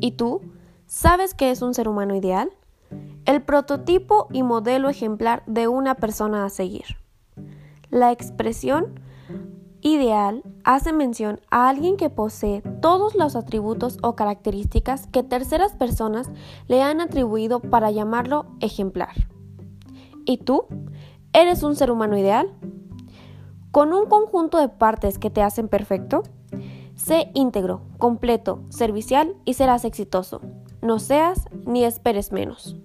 ¿Y tú? ¿Sabes qué es un ser humano ideal? El prototipo y modelo ejemplar de una persona a seguir. La expresión ideal hace mención a alguien que posee todos los atributos o características que terceras personas le han atribuido para llamarlo ejemplar. ¿Y tú? ¿Eres un ser humano ideal? ¿Con un conjunto de partes que te hacen perfecto? Sé íntegro, completo, servicial y serás exitoso. No seas ni esperes menos.